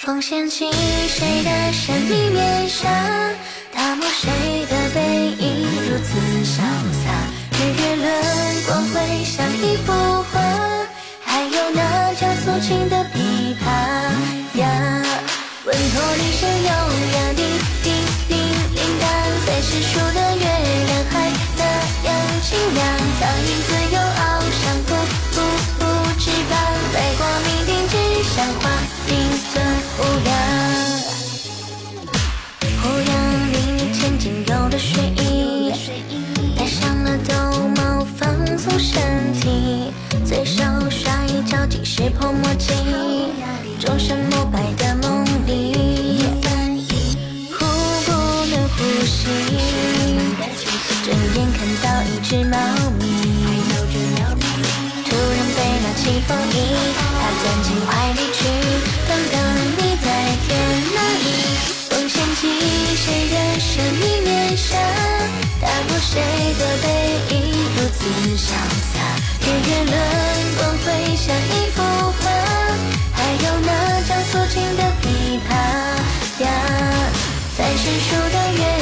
风掀起谁的神秘面纱，打磨谁的背影如此潇洒。日月轮光辉像一幅画，还有那叫素琴的琵琶呀，稳妥铃声优雅，泼墨镜，终身膜拜的梦里，忽不能呼吸，睁眼看到一只猫咪，突然被拿起风衣，它钻进怀里去，刚刚你在天哪里？风掀起谁的神秘面纱，打破谁的背影如此潇洒。yeah.